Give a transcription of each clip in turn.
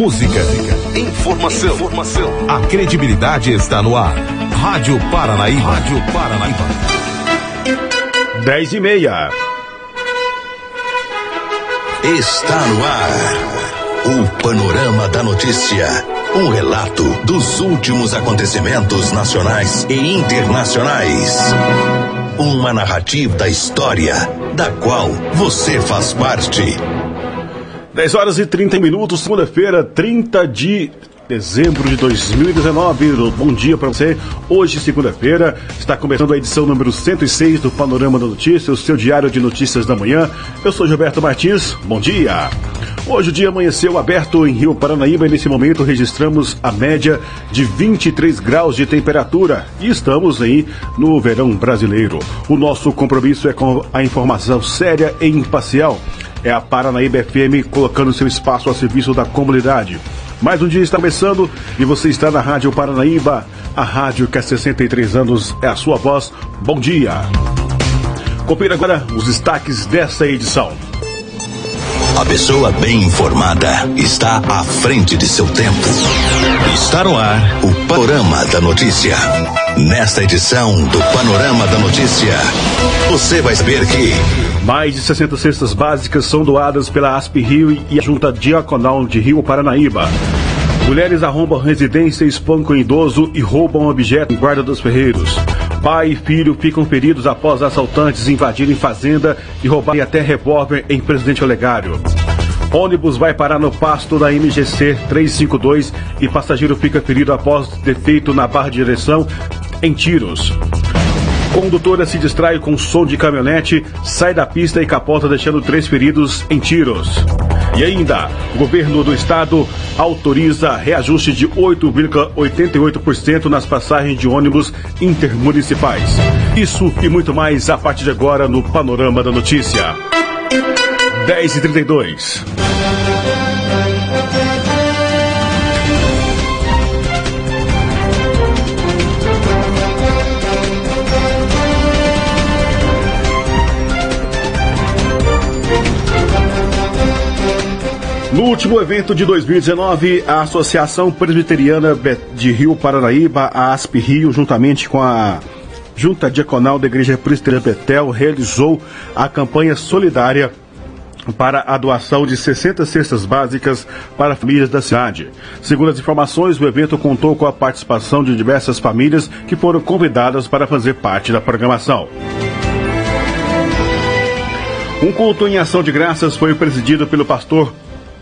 música, informação, informação. A credibilidade está no ar. Rádio Paranaíba. Rádio Paranaíba. 10 e meia. Está no ar. O Panorama da Notícia. Um relato dos últimos acontecimentos nacionais e internacionais. Uma narrativa da história, da qual você faz parte. 10 horas e 30 minutos, segunda-feira, 30 de dezembro de 2019. Bom dia para você. Hoje, segunda-feira, está começando a edição número 106 do Panorama da Notícia, o seu diário de notícias da manhã. Eu sou Gilberto Martins. Bom dia. Hoje o dia amanheceu aberto em Rio Paranaíba e nesse momento registramos a média de 23 graus de temperatura e estamos aí no verão brasileiro. O nosso compromisso é com a informação séria e imparcial é a Paranaíba FM colocando seu espaço a serviço da comunidade. Mais um dia está começando e você está na Rádio Paranaíba, a rádio que há 63 anos é a sua voz. Bom dia. Confira agora os destaques dessa edição. A pessoa bem informada está à frente de seu tempo. Está no ar o Panorama da Notícia. Nesta edição do Panorama da Notícia, você vai saber que mais de 60 cestas básicas são doadas pela ASP Rio e a Junta Diaconal de Rio Paranaíba. Mulheres arrombam residência, espancam idoso e roubam objeto em Guarda dos Ferreiros. Pai e filho ficam feridos após assaltantes invadirem fazenda e roubarem até revólver em Presidente Olegário. Ônibus vai parar no pasto da MGC 352 e passageiro fica ferido após defeito na barra de direção em tiros. Condutora se distrai com som de caminhonete, sai da pista e capota deixando três feridos em tiros. E ainda, o governo do estado autoriza reajuste de 8,88% nas passagens de ônibus intermunicipais. Isso e muito mais a partir de agora no Panorama da Notícia. 10 e 32 No último evento de 2019, a Associação Presbiteriana de Rio Paranaíba, a ASP Rio, juntamente com a Junta Diaconal da Igreja Presbiteriana Betel, realizou a campanha solidária para a doação de 60 cestas básicas para famílias da cidade. Segundo as informações, o evento contou com a participação de diversas famílias que foram convidadas para fazer parte da programação. Um culto em ação de graças foi presidido pelo pastor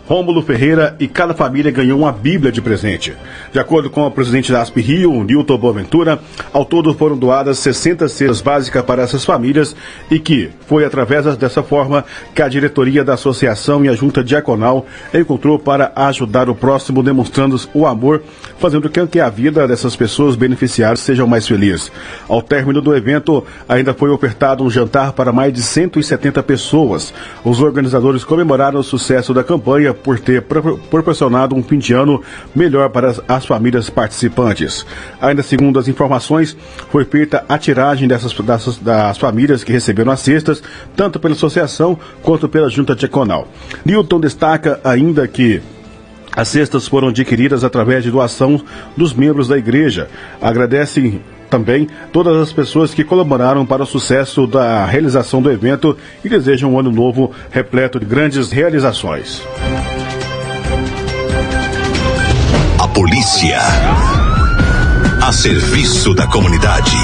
Rômulo Ferreira e cada família ganhou uma Bíblia de presente. De acordo com o presidente da ASP Rio, Nilton Boaventura, ao todo foram doadas 60 cestas básicas para essas famílias e que foi através dessa forma que a diretoria da associação e a junta diaconal encontrou para ajudar o próximo, demonstrando o amor, fazendo com que a vida dessas pessoas beneficiadas seja mais feliz. Ao término do evento, ainda foi ofertado um jantar para mais de 170 pessoas. Os organizadores comemoraram o sucesso da campanha por ter proporcionado um fim de ano melhor para as, famílias participantes. Ainda segundo as informações, foi feita a tiragem dessas, dessas, das famílias que receberam as cestas, tanto pela associação quanto pela junta diaconal. Newton destaca ainda que as cestas foram adquiridas através de doação dos membros da igreja. Agradecem também todas as pessoas que colaboraram para o sucesso da realização do evento e desejam um ano novo repleto de grandes realizações. Polícia a serviço da comunidade.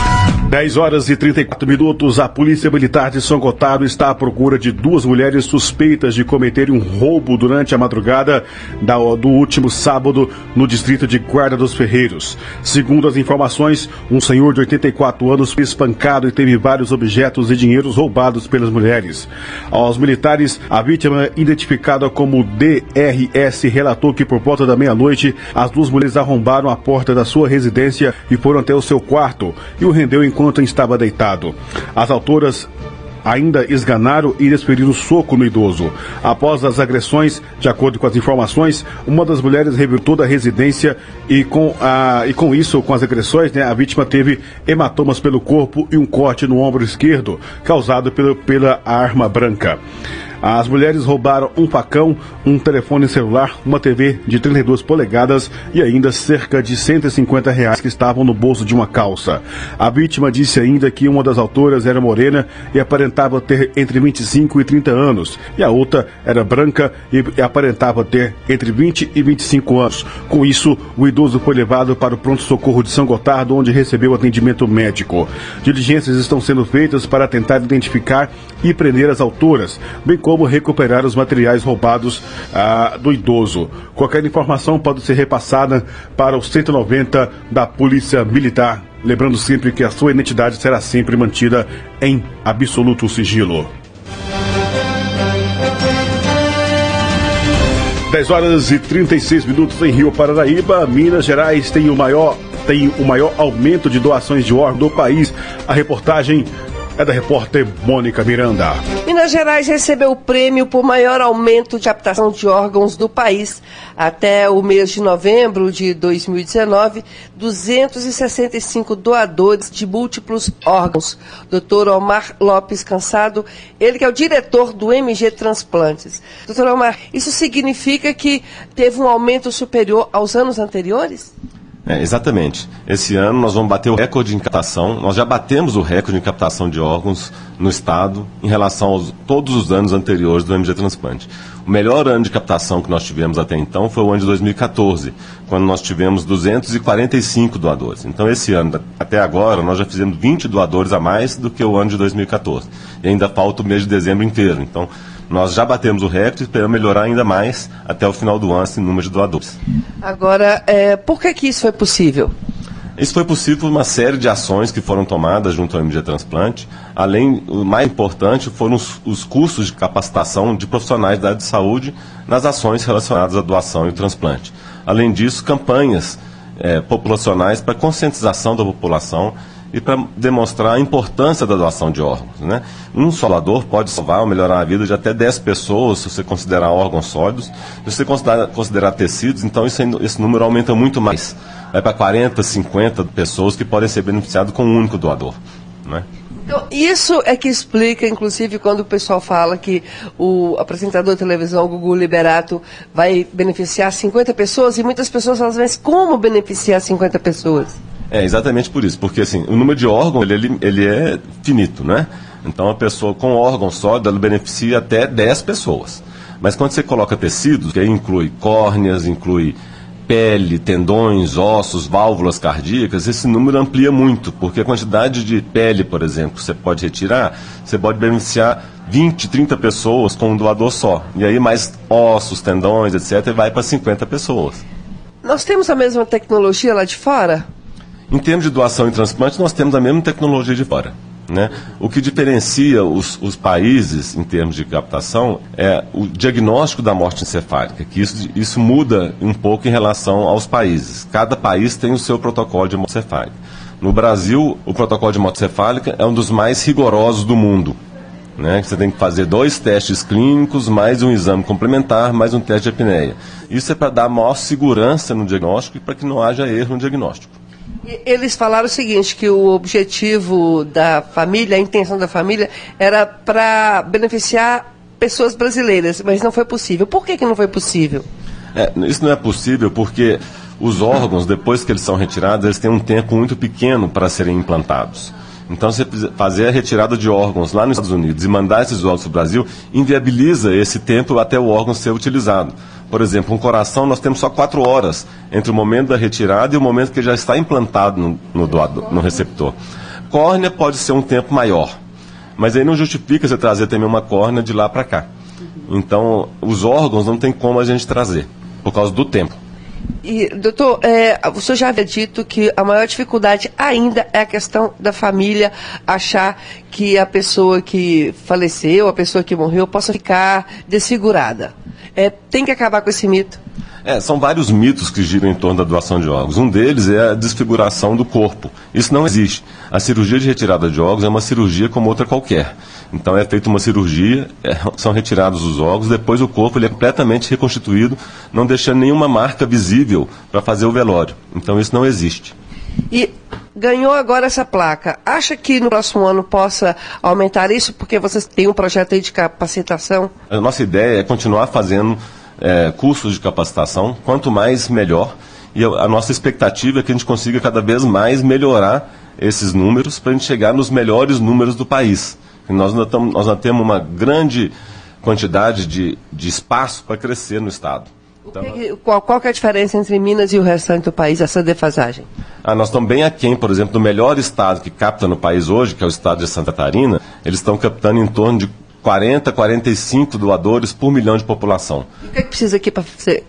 10 horas e 34 minutos, a Polícia Militar de São Gotardo está à procura de duas mulheres suspeitas de cometerem um roubo durante a madrugada da, do último sábado no distrito de Guarda dos Ferreiros. Segundo as informações, um senhor de 84 anos foi espancado e teve vários objetos e dinheiros roubados pelas mulheres. Aos militares, a vítima, identificada como DRS, relatou que por volta da meia-noite, as duas mulheres arrombaram a porta da sua residência e foram até o seu quarto e o rendeu em enquanto estava deitado. As autoras ainda esganaram e desferiram soco no idoso. Após as agressões, de acordo com as informações, uma das mulheres revirtou da residência e com, a, e com isso, com as agressões, né, a vítima teve hematomas pelo corpo e um corte no ombro esquerdo, causado pelo, pela arma branca. As mulheres roubaram um facão, um telefone celular, uma TV de 32 polegadas e ainda cerca de 150 reais que estavam no bolso de uma calça. A vítima disse ainda que uma das autoras era morena e aparentava ter entre 25 e 30 anos, e a outra era branca e aparentava ter entre 20 e 25 anos. Com isso, o idoso foi levado para o pronto-socorro de São Gotardo, onde recebeu atendimento médico. Diligências estão sendo feitas para tentar identificar e prender as autoras, bem como recuperar os materiais roubados ah, do idoso. Qualquer informação pode ser repassada para o 190 da Polícia Militar. Lembrando sempre que a sua identidade será sempre mantida em absoluto sigilo. 10 horas e 36 minutos em Rio Paranaíba. Minas Gerais tem o maior, tem o maior aumento de doações de órgãos do país. A reportagem é da repórter Mônica Miranda. Minas Gerais recebeu o prêmio por maior aumento de captação de órgãos do país. Até o mês de novembro de 2019, 265 doadores de múltiplos órgãos. Doutor Omar Lopes Cansado, ele que é o diretor do MG Transplantes. Doutor Omar, isso significa que teve um aumento superior aos anos anteriores? É, exatamente. Esse ano nós vamos bater o recorde em captação. Nós já batemos o recorde em captação de órgãos no Estado em relação aos todos os anos anteriores do MG Transplante. O melhor ano de captação que nós tivemos até então foi o ano de 2014, quando nós tivemos 245 doadores. Então, esse ano, até agora, nós já fizemos 20 doadores a mais do que o ano de 2014. E ainda falta o mês de dezembro inteiro. Então, nós já batemos o recorde e esperamos melhorar ainda mais até o final do ano esse número de doadores. Agora, é, por que, que isso foi possível? Isso foi possível por uma série de ações que foram tomadas junto ao MG Transplante. Além, o mais importante foram os, os cursos de capacitação de profissionais da área de saúde nas ações relacionadas à doação e transplante. Além disso, campanhas é, populacionais para conscientização da população e para demonstrar a importância da doação de órgãos. Né? Um só doador pode salvar ou melhorar a vida de até 10 pessoas, se você considerar órgãos sólidos. Se você considerar, considerar tecidos, então esse, esse número aumenta muito mais. Vai para 40, 50 pessoas que podem ser beneficiadas com um único doador. Né? Então, isso é que explica, inclusive, quando o pessoal fala que o apresentador de televisão, Gugu Liberato, vai beneficiar 50 pessoas e muitas pessoas falam, mas como beneficiar 50 pessoas? É, exatamente por isso, porque assim, o número de órgãos, ele, ele é finito, né? Então a pessoa com órgão sólido, ela beneficia até 10 pessoas. Mas quando você coloca tecidos, que aí inclui córneas, inclui pele, tendões, ossos, válvulas cardíacas, esse número amplia muito, porque a quantidade de pele, por exemplo, que você pode retirar, você pode beneficiar 20, 30 pessoas com um doador só. E aí mais ossos, tendões, etc., vai para 50 pessoas. Nós temos a mesma tecnologia lá de fora? Em termos de doação e transplante, nós temos a mesma tecnologia de fora. Né? O que diferencia os, os, países em termos de captação é o diagnóstico da morte encefálica, que isso, isso muda um pouco em relação aos países. Cada país tem o seu protocolo de morte encefálica. No Brasil, o protocolo de morte encefálica é um dos mais rigorosos do mundo. Né? Você tem que fazer dois testes clínicos, mais um exame complementar, mais um teste de apneia. Isso é para dar maior segurança no diagnóstico e para que não haja erro no diagnóstico. Eles falaram o seguinte, que o objetivo da família, a intenção da família, era para beneficiar pessoas brasileiras, mas não foi possível. Por que, que não foi possível? É, isso não é possível porque os órgãos, depois que eles são retirados, eles têm um tempo muito pequeno para serem implantados. Então, você fazer a retirada de órgãos lá nos Estados Unidos e mandar esses órgãos para o Brasil inviabiliza esse tempo até o órgão ser utilizado. Por exemplo, um coração, nós temos só quatro horas entre o momento da retirada e o momento que já está implantado no, no, no receptor. Córnea pode ser um tempo maior, mas aí não justifica você trazer também uma córnea de lá para cá. Então, os órgãos não tem como a gente trazer, por causa do tempo. E, doutor, é, o senhor já havia dito que a maior dificuldade ainda é a questão da família achar que a pessoa que faleceu, a pessoa que morreu, possa ficar desfigurada. É, tem que acabar com esse mito. É, são vários mitos que giram em torno da doação de órgãos. Um deles é a desfiguração do corpo. Isso não existe. A cirurgia de retirada de órgãos é uma cirurgia como outra qualquer. Então é feita uma cirurgia, é, são retirados os órgãos, depois o corpo ele é completamente reconstituído, não deixando nenhuma marca visível para fazer o velório. Então isso não existe. E ganhou agora essa placa. Acha que no próximo ano possa aumentar isso? Porque vocês têm um projeto aí de capacitação? A nossa ideia é continuar fazendo é, cursos de capacitação, quanto mais melhor. E a nossa expectativa é que a gente consiga cada vez mais melhorar esses números para a gente chegar nos melhores números do país. E nós ainda, tamo, nós ainda temos uma grande quantidade de, de espaço para crescer no Estado. Então, que, qual, qual é a diferença entre Minas e o restante do país, essa defasagem? Ah, nós estamos bem aquém, por exemplo, do melhor estado que capta no país hoje, que é o estado de Santa Catarina, eles estão captando em torno de 40, 45 doadores por milhão de população. E o que, é que precisa aqui para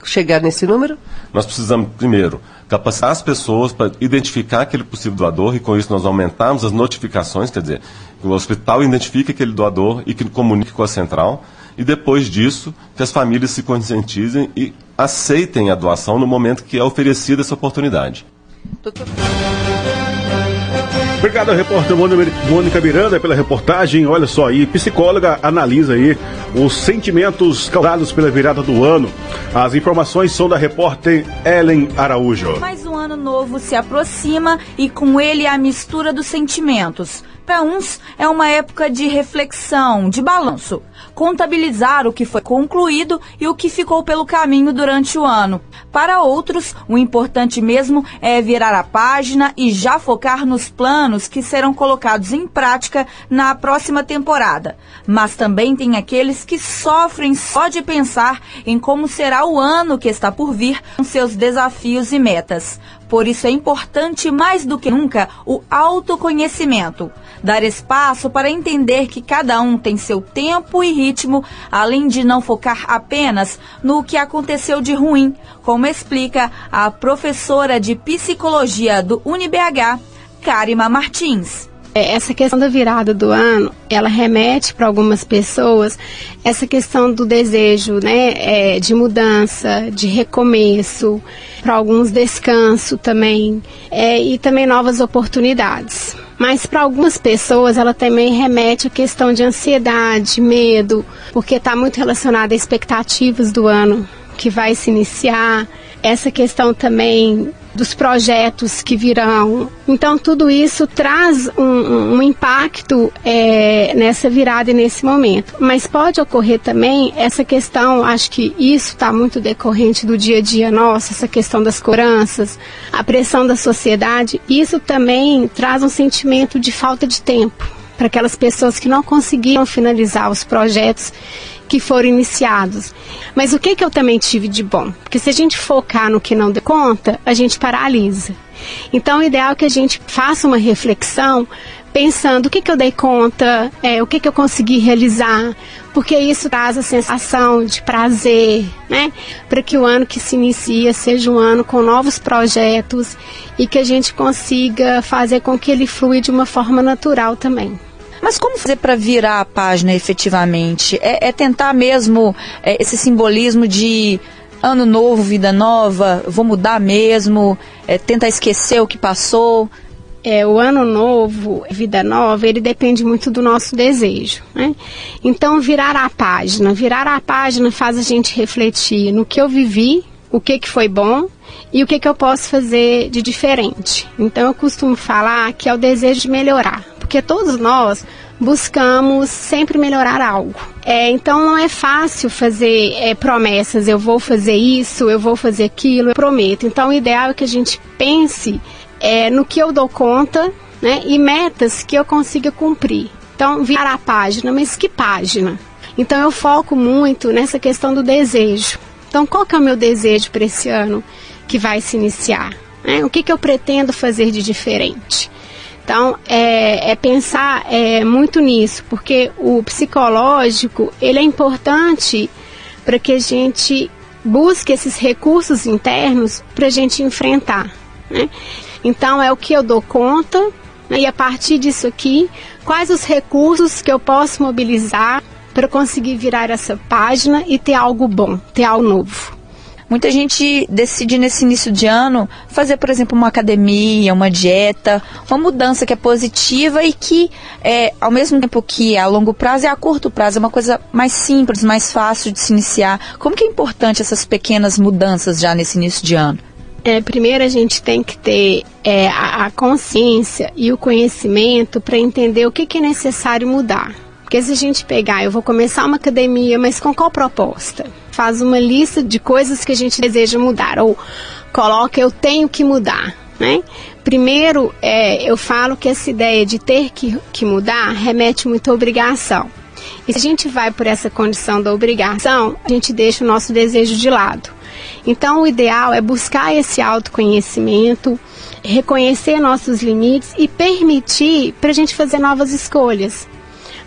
chegar nesse número? Nós precisamos, primeiro, capacitar as pessoas para identificar aquele possível doador e com isso nós aumentamos as notificações, quer dizer, que o hospital identifique aquele doador e que comunique com a central e depois disso que as famílias se conscientizem e aceitem a doação no momento que é oferecida essa oportunidade. Doutor... Obrigado, repórter Mônica Miranda, pela reportagem. Olha só aí, psicóloga analisa aí os sentimentos causados pela virada do ano. As informações são da repórter Ellen Araújo. Mais um ano novo se aproxima e com ele a mistura dos sentimentos. Para uns, é uma época de reflexão, de balanço contabilizar o que foi concluído e o que ficou pelo caminho durante o ano. Para outros, o importante mesmo é virar a página e já focar nos planos que serão colocados em prática na próxima temporada. Mas também tem aqueles que sofrem só de pensar em como será o ano que está por vir com seus desafios e metas. Por isso é importante mais do que nunca o autoconhecimento dar espaço para entender que cada um tem seu tempo e ritmo, além de não focar apenas no que aconteceu de ruim, como explica a professora de psicologia do UniBH, Karima Martins. É, essa questão da virada do ano, ela remete para algumas pessoas essa questão do desejo, né, é, de mudança, de recomeço, para alguns descanso também, é, e também novas oportunidades. Mas para algumas pessoas ela também remete à questão de ansiedade, medo, porque está muito relacionada a expectativas do ano que vai se iniciar, essa questão também dos projetos que virão. Então, tudo isso traz um, um impacto é, nessa virada e nesse momento. Mas pode ocorrer também essa questão, acho que isso está muito decorrente do dia a dia nosso, essa questão das cobranças, a pressão da sociedade. Isso também traz um sentimento de falta de tempo para aquelas pessoas que não conseguiram finalizar os projetos que foram iniciados. Mas o que, que eu também tive de bom? Porque se a gente focar no que não deu conta, a gente paralisa. Então, o ideal é que a gente faça uma reflexão pensando o que, que eu dei conta, é, o que, que eu consegui realizar, porque isso traz a sensação de prazer, né? Para que o ano que se inicia seja um ano com novos projetos e que a gente consiga fazer com que ele flui de uma forma natural também. Mas como fazer para virar a página efetivamente? É, é tentar mesmo é, esse simbolismo de ano novo, vida nova, vou mudar mesmo, é, tentar esquecer o que passou. É, o ano novo, vida nova, ele depende muito do nosso desejo. Né? Então, virar a página. Virar a página faz a gente refletir no que eu vivi, o que, que foi bom e o que, que eu posso fazer de diferente. Então, eu costumo falar que é o desejo de melhorar porque todos nós buscamos sempre melhorar algo. É, então não é fácil fazer é, promessas, eu vou fazer isso, eu vou fazer aquilo, eu prometo. Então o ideal é que a gente pense é, no que eu dou conta né, e metas que eu consiga cumprir. Então, virar a página, mas que página? Então eu foco muito nessa questão do desejo. Então, qual que é o meu desejo para esse ano que vai se iniciar? Né? O que, que eu pretendo fazer de diferente? Então, é, é pensar é, muito nisso, porque o psicológico ele é importante para que a gente busque esses recursos internos para a gente enfrentar. Né? Então, é o que eu dou conta, né? e a partir disso aqui, quais os recursos que eu posso mobilizar para conseguir virar essa página e ter algo bom, ter algo novo. Muita gente decide nesse início de ano fazer, por exemplo, uma academia, uma dieta, uma mudança que é positiva e que, é, ao mesmo tempo que é a longo prazo, é a curto prazo, é uma coisa mais simples, mais fácil de se iniciar. Como que é importante essas pequenas mudanças já nesse início de ano? É, primeiro a gente tem que ter é, a, a consciência e o conhecimento para entender o que, que é necessário mudar. Porque se a gente pegar, eu vou começar uma academia, mas com qual proposta? Faz uma lista de coisas que a gente deseja mudar, ou coloca eu tenho que mudar, né? Primeiro, é, eu falo que essa ideia de ter que, que mudar remete muito à obrigação. E se a gente vai por essa condição da obrigação, a gente deixa o nosso desejo de lado. Então, o ideal é buscar esse autoconhecimento, reconhecer nossos limites e permitir para a gente fazer novas escolhas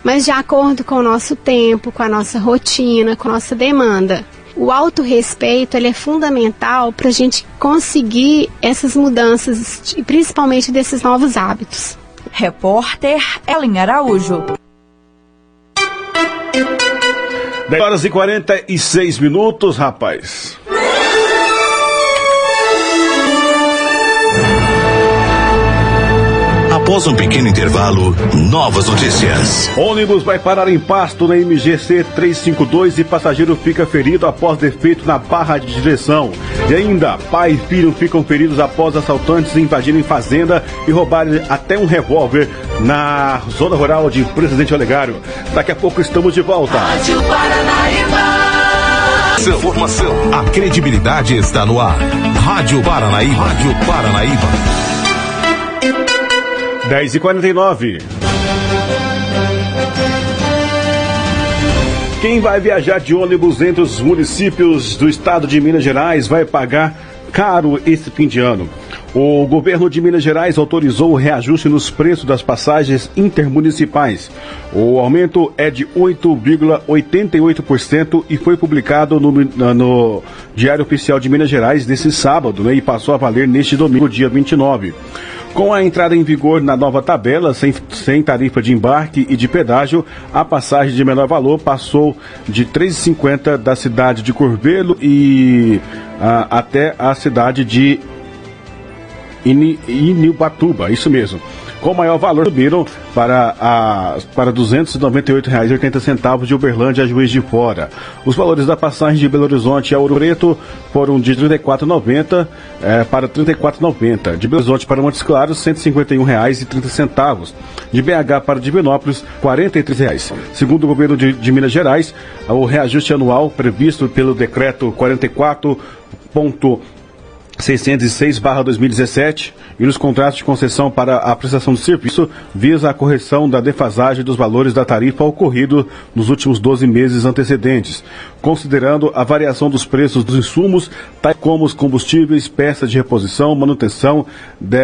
mas de acordo com o nosso tempo, com a nossa rotina, com a nossa demanda. O autorrespeito ele é fundamental para a gente conseguir essas mudanças, e principalmente desses novos hábitos. Repórter Ellen Araújo. 10 horas e 46 minutos, rapaz. Após um pequeno intervalo, novas notícias. Ônibus vai parar em pasto na MGC 352 e passageiro fica ferido após defeito na barra de direção. E ainda, pai e filho ficam feridos após assaltantes invadirem fazenda e roubarem até um revólver na zona rural de Presidente Olegário. Daqui a pouco estamos de volta. Rádio Paranaíba. Informação. A credibilidade está no ar. Rádio Paranaíba. Rádio Paranaíba. 10 e 49 Quem vai viajar de ônibus entre os municípios do estado de Minas Gerais vai pagar caro esse fim de ano. O governo de Minas Gerais autorizou o reajuste nos preços das passagens intermunicipais. O aumento é de 8,88% e foi publicado no, no, Diário Oficial de Minas Gerais nesse sábado né, e passou a valer neste domingo, dia 29. Com a entrada em vigor na nova tabela, sem, sem tarifa de embarque e de pedágio, a passagem de menor valor passou de R$ 3,50 da cidade de Corvelo e a, até a cidade de Inibatuba, isso mesmo com maior valor subiram para, a, para R$ 298,80 de Uberlândia a Juiz de Fora. Os valores da passagem de Belo Horizonte a Ouro Preto foram de R$ 34,90 é, para R$ 34,90. De Belo Horizonte para Montes Claros, R$ 151,30. De BH para Divinópolis, R$ 43,00. Segundo o governo de, de Minas Gerais, o reajuste anual previsto pelo decreto 44. 606/2017 e nos contratos de concessão para a prestação de serviço visa a correção da defasagem dos valores da tarifa ocorrido nos últimos 12 meses antecedentes, considerando a variação dos preços dos insumos, tais como os combustíveis, peças de reposição, manutenção, de,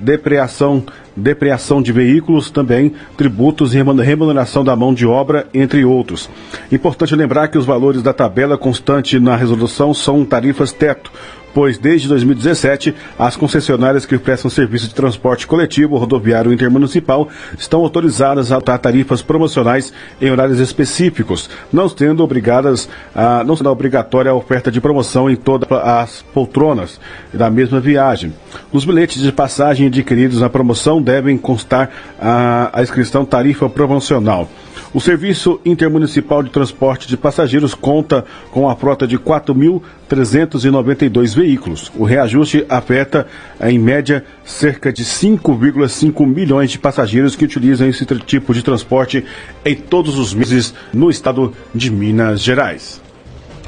depreação depreação de veículos, também tributos e remuneração da mão de obra, entre outros. Importante lembrar que os valores da tabela constante na resolução são tarifas teto, pois desde 2017 as concessionárias que prestam serviço de transporte coletivo rodoviário intermunicipal estão autorizadas a adotar tarifas promocionais em horários específicos, não sendo obrigadas a, não sendo obrigatória a oferta de promoção em todas as poltronas da mesma viagem. Os bilhetes de passagem adquiridos na promoção devem constar a, a inscrição tarifa promocional. O Serviço Intermunicipal de Transporte de Passageiros conta com a frota de 4.392 veículos. O reajuste afeta, em média, cerca de 5,5 milhões de passageiros que utilizam esse tipo de transporte em todos os meses no estado de Minas Gerais.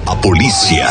A polícia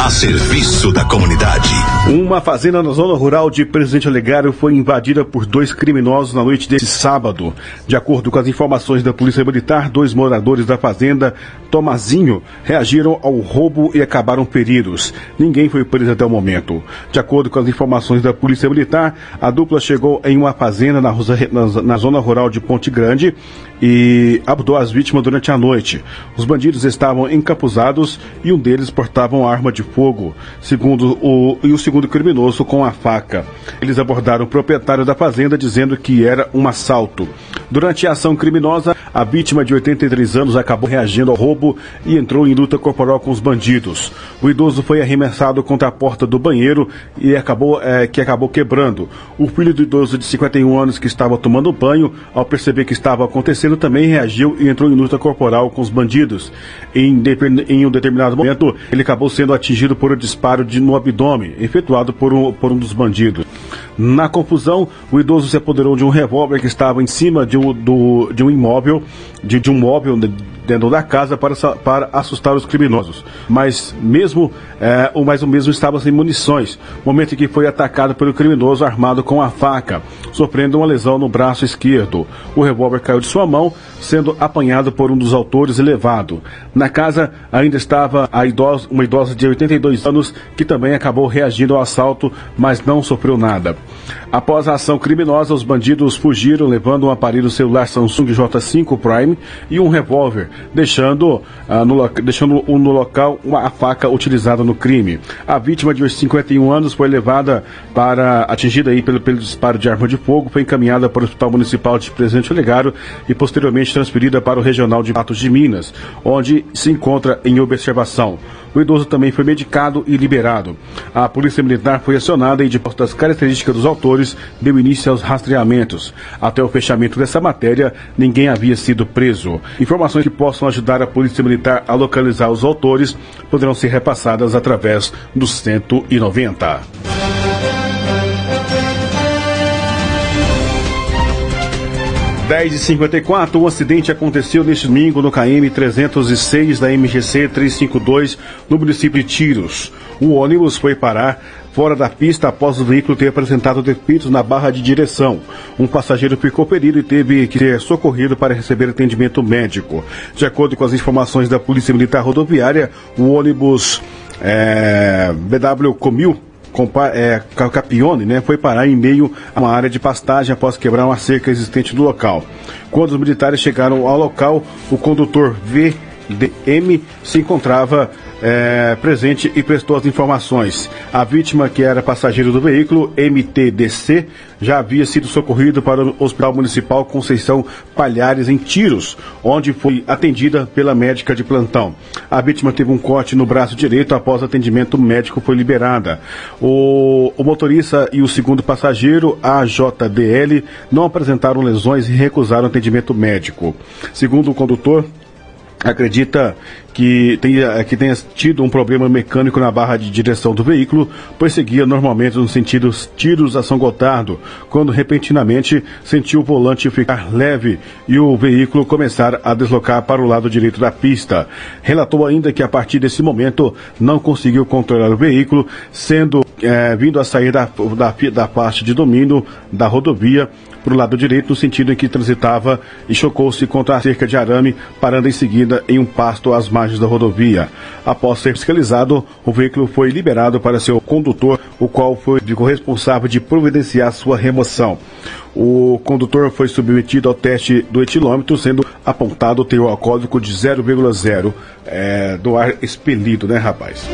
a serviço da comunidade. Uma fazenda na zona rural de Presidente Olegário foi invadida por dois criminosos na noite desse sábado. De acordo com as informações da Polícia Militar, dois moradores da fazenda Tomazinho reagiram ao roubo e acabaram feridos. Ninguém foi preso até o momento. De acordo com as informações da Polícia Militar, a dupla chegou em uma fazenda na, na, na zona rural de Ponte Grande e abordou as vítimas durante a noite. Os bandidos estavam encapuzados e um deles portava uma arma de fogo, segundo o, e o segundo criminoso com a faca. Eles abordaram o proprietário da fazenda dizendo que era um assalto. Durante a ação criminosa, a vítima de 83 anos acabou reagindo ao roubo e entrou em luta corporal com os bandidos. O idoso foi arremessado contra a porta do banheiro e acabou, é, que acabou quebrando. O filho do idoso de 51 anos que estava tomando banho, ao perceber que estava acontecendo, também reagiu e entrou em luta corporal com os bandidos. Em, em um determinado momento, ele acabou sendo atingido atingido por um disparo de, no abdômen, efetuado por um, por um dos bandidos. Na confusão, o idoso se apoderou de um revólver que estava em cima de um, do, de um imóvel, de, de um móvel dentro da casa para, para assustar os criminosos. Mas mesmo, é, o, mas o mesmo estava sem munições, momento em que foi atacado pelo criminoso armado com a faca, sofrendo uma lesão no braço esquerdo. O revólver caiu de sua mão, sendo apanhado por um dos autores e levado. Na casa ainda estava idosa, uma idosa de 82 anos que também acabou reagindo ao assalto, mas não sofreu nada. Após a ação criminosa, os bandidos fugiram levando um aparelho celular Samsung J5 Prime e um revólver, deixando, ah, no, deixando no local uma, a faca utilizada no crime. A vítima de 51 anos foi levada para, atingida aí pelo, pelo disparo de arma de fogo, foi encaminhada para o Hospital Municipal de Presidente Olegário e posteriormente transferida para o Regional de Patos de Minas, onde se encontra em observação. O idoso também foi medicado e liberado. A Polícia Militar foi acionada e, de das características dos autores, deu início aos rastreamentos. Até o fechamento dessa matéria, ninguém havia sido preso. Informações que possam ajudar a Polícia Militar a localizar os autores poderão ser repassadas através do 190. 10 e 54 um acidente aconteceu neste domingo no KM 306 da MGC 352 no município de Tiros. O ônibus foi parar fora da pista após o veículo ter apresentado defeitos na barra de direção. Um passageiro ficou ferido e teve que ser socorrido para receber atendimento médico. De acordo com as informações da Polícia Militar Rodoviária, o ônibus é, BW Comil é, Capione, né, foi parar em meio a uma área de pastagem após quebrar uma cerca existente no local. Quando os militares chegaram ao local, o condutor VDM se encontrava é, presente e prestou as informações. A vítima, que era passageiro do veículo, MTDC, já havia sido socorrido para o Hospital Municipal Conceição Palhares, em Tiros, onde foi atendida pela médica de plantão. A vítima teve um corte no braço direito após atendimento médico foi liberada. O, o motorista e o segundo passageiro, a JDL, não apresentaram lesões e recusaram atendimento médico. Segundo o condutor, acredita que tenha, que tenha tido um problema mecânico na barra de direção do veículo, pois seguia normalmente no sentido tiros a São Gotardo, quando repentinamente sentiu o volante ficar leve e o veículo começar a deslocar para o lado direito da pista. Relatou ainda que a partir desse momento não conseguiu controlar o veículo, sendo é, vindo a sair da, da, da parte de domínio da rodovia para o lado direito, no sentido em que transitava e chocou-se contra a cerca de arame, parando em seguida em um pasto às margens da rodovia. Após ser fiscalizado, o veículo foi liberado para seu condutor, o qual foi ficou responsável de providenciar sua remoção. O condutor foi submetido ao teste do etilômetro, sendo apontado o teor alcoólico de 0,0 é, do ar expelido, né, rapaz?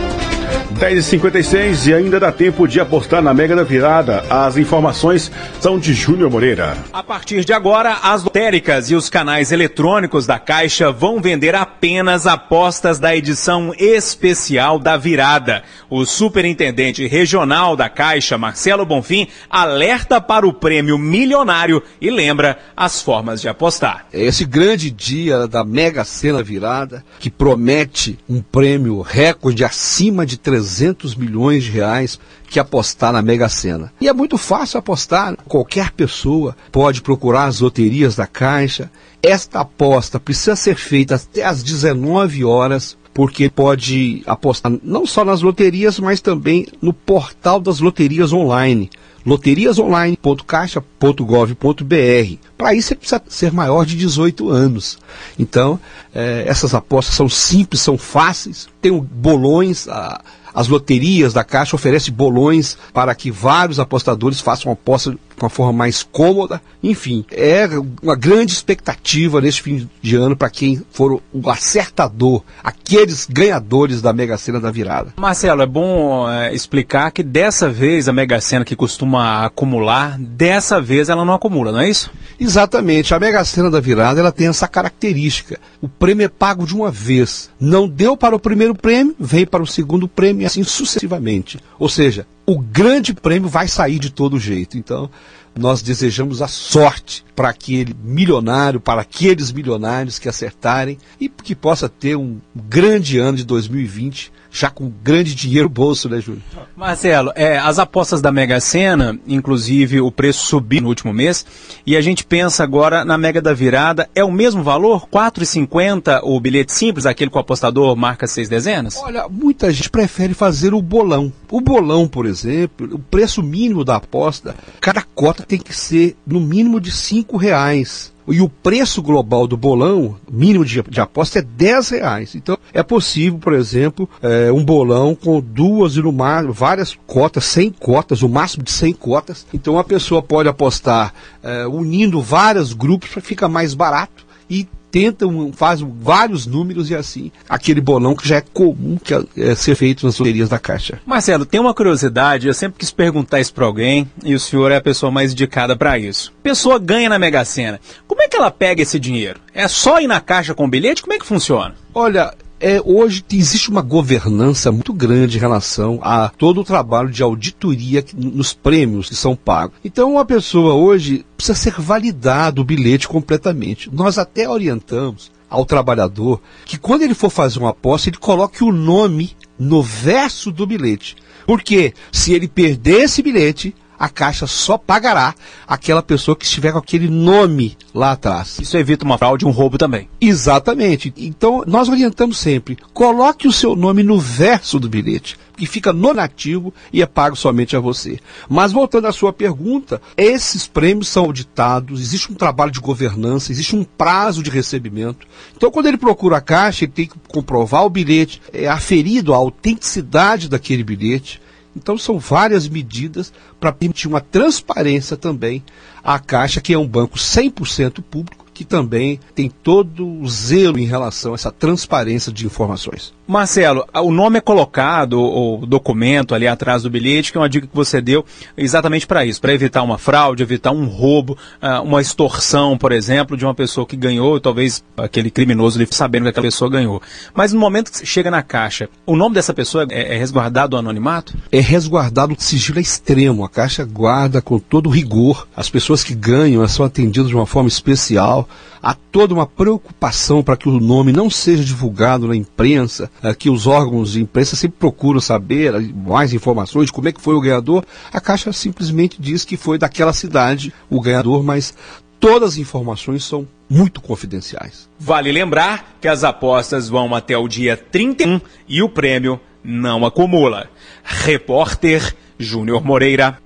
10h56 e ainda dá tempo de apostar na Mega da Virada. As informações são de Júnior Moreira. A partir de agora, as lotéricas e os canais eletrônicos da Caixa vão vender apenas apostas da edição especial da Virada. O superintendente regional da Caixa, Marcelo Bonfim, alerta para o prêmio milionário e lembra as formas de apostar. É esse grande dia da Mega Sena Virada, que promete um prêmio recorde acima de 300 300 milhões de reais que apostar na Mega Sena. E é muito fácil apostar. Qualquer pessoa pode procurar as loterias da Caixa. Esta aposta precisa ser feita até às 19 horas porque pode apostar não só nas loterias, mas também no portal das loterias online, loteriasonline.caixa.gov.br. Para isso você precisa ser maior de 18 anos. Então, é, essas apostas são simples, são fáceis, tem bolões, a, as loterias da Caixa oferecem bolões para que vários apostadores façam aposta uma forma mais cômoda. Enfim, é uma grande expectativa neste fim de ano para quem for o acertador, aqueles ganhadores da Mega Sena da virada. Marcelo, é bom é, explicar que dessa vez a Mega Sena que costuma acumular, dessa vez ela não acumula, não é isso? Exatamente. A Mega Sena da virada ela tem essa característica. O prêmio é pago de uma vez. Não deu para o primeiro prêmio, vem para o segundo prêmio assim sucessivamente. Ou seja, o grande prêmio vai sair de todo jeito. Então, nós desejamos a sorte para aquele milionário, para aqueles milionários que acertarem e que possa ter um grande ano de 2020 já com grande dinheiro no bolso, né, Júlio? Marcelo, é, as apostas da Mega Sena, inclusive o preço subiu no último mês, e a gente pensa agora na Mega da Virada, é o mesmo valor? R$ 4,50 o bilhete simples, aquele com o apostador marca seis dezenas? Olha, muita gente prefere fazer o bolão. O bolão, por exemplo, o preço mínimo da aposta, cada cota tem que ser no mínimo de cinco reais. E o preço global do bolão, mínimo de, de aposta, é 10 reais. Então, é possível, por exemplo, é, um bolão com duas e no máximo, várias cotas, 100 cotas, o máximo de 100 cotas. Então, a pessoa pode apostar é, unindo vários grupos para ficar mais barato e tentam, fazem vários números e assim, aquele bolão que já é comum que é, ser feito nas loterias da Caixa. Marcelo, tem uma curiosidade, eu sempre quis perguntar isso para alguém e o senhor é a pessoa mais indicada para isso. Pessoa ganha na Mega Sena, como é que ela pega esse dinheiro? É só ir na caixa com o bilhete? Como é que funciona? Olha, é, hoje existe uma governança muito grande em relação a todo o trabalho de auditoria nos prêmios que são pagos. Então, uma pessoa hoje precisa ser validado o bilhete completamente. Nós até orientamos ao trabalhador que quando ele for fazer uma aposta, ele coloque o nome no verso do bilhete. Porque se ele perder esse bilhete, a Caixa só pagará aquela pessoa que estiver com aquele nome lá atrás. Isso evita uma fraude e um roubo também. Exatamente. Então, nós orientamos sempre, coloque o seu nome no verso do bilhete, que fica no nativo e é pago somente a você. Mas voltando à sua pergunta, esses prêmios são auditados, existe um trabalho de governança, existe um prazo de recebimento. Então, quando ele procura a Caixa, ele tem que comprovar o bilhete, é aferido a autenticidade daquele bilhete, então são várias medidas para permitir uma transparência também à Caixa, que é um banco 100% público, que também tem todo o zelo em relação a essa transparência de informações. Marcelo, o nome é colocado, o documento ali atrás do bilhete, que é uma dica que você deu exatamente para isso, para evitar uma fraude, evitar um roubo, ah, uma extorsão, por exemplo, de uma pessoa que ganhou, talvez aquele criminoso ali sabendo que aquela pessoa ganhou. Mas no momento que chega na caixa, o nome dessa pessoa é, é resguardado o anonimato? É resguardado o sigilo extremo. A caixa guarda com todo rigor. As pessoas que ganham são atendidas de uma forma especial. Há toda uma preocupação para que o nome não seja divulgado na imprensa é, que os órgãos de imprensa sempre procuram saber mais informações de como é que foi o ganhador, a Caixa simplesmente diz que foi daquela cidade o ganhador, mas todas as informações são muito confidenciais. Vale lembrar que as apostas vão até o dia 31 e o prêmio não acumula. Repórter Júnior Moreira.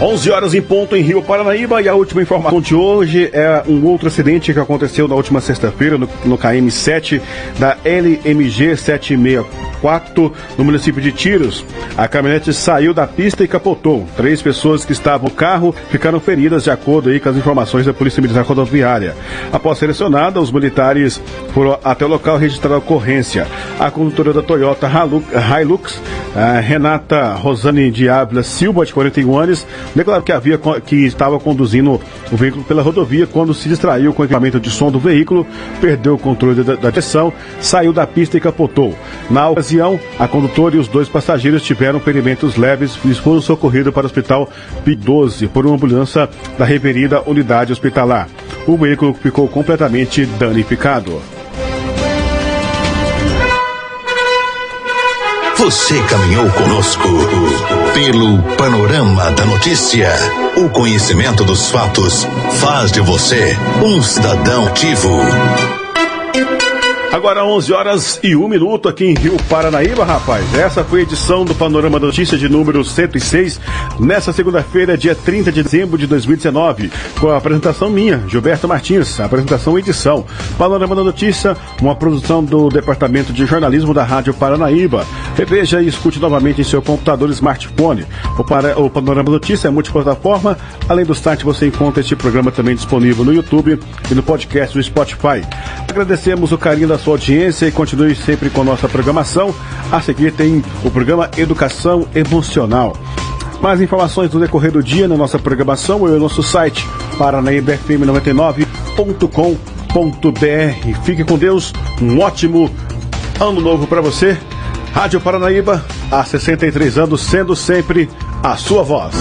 11 horas em ponto em Rio Paranaíba e a última informação de hoje é um outro acidente que aconteceu na última sexta-feira no, no KM 7 da LMG 764 no município de Tiros. A caminhonete saiu da pista e capotou. Três pessoas que estavam no carro ficaram feridas de acordo aí com as informações da Polícia Militar Rodoviária. Após selecionada, os militares foram até o local registrar a ocorrência. A condutora da Toyota Hilux, Renata Rosane de Ávila Silva, de 41 anos, declarou que havia que estava conduzindo o veículo pela rodovia quando se distraiu com o equipamento de som do veículo, perdeu o controle da, da direção, saiu da pista e capotou. Na ocasião, a condutora e os dois passageiros tiveram ferimentos leves e foram socorridos para o hospital P12 por uma ambulância da referida unidade hospitalar. O veículo ficou completamente danificado. Você caminhou conosco pelo panorama da notícia. O conhecimento dos fatos faz de você um cidadão ativo. Agora 11 horas e 1 minuto aqui em Rio Paranaíba, rapaz. Essa foi a edição do Panorama Notícia de número 106, nessa segunda-feira, dia 30 de dezembro de 2019, com a apresentação minha, Gilberto Martins, apresentação e edição. Panorama da Notícia, uma produção do Departamento de Jornalismo da Rádio Paranaíba. Reveja e escute novamente em seu computador smartphone. O, para, o Panorama Notícia é multiplataforma. Além do site, você encontra este programa também disponível no YouTube e no podcast do Spotify. Agradecemos o carinho da sua audiência e continue sempre com nossa programação. A seguir tem o programa Educação Emocional. Mais informações no decorrer do dia na nossa programação e no nosso site paranaíbafm99.com.br. Fique com Deus, um ótimo ano novo para você. Rádio Paranaíba há 63 anos, sendo sempre a sua voz.